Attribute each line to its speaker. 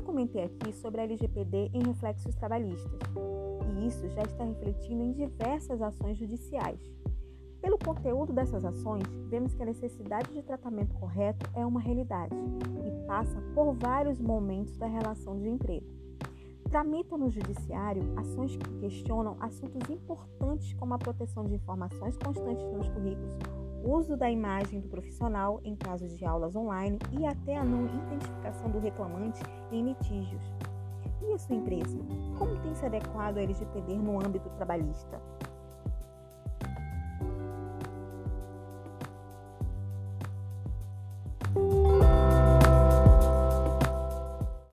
Speaker 1: comentei aqui sobre a LGPD em reflexos trabalhistas, e isso já está refletindo em diversas ações judiciais. Pelo conteúdo dessas ações, vemos que a necessidade de tratamento correto é uma realidade e passa por vários momentos da relação de emprego. Tramitam no Judiciário ações que questionam assuntos importantes como a proteção de informações constantes nos currículos, uso da imagem do profissional em casos de aulas online e até a não identificação do reclamante em litígios. E a sua empresa? Como tem se adequado ao LGPD no âmbito trabalhista?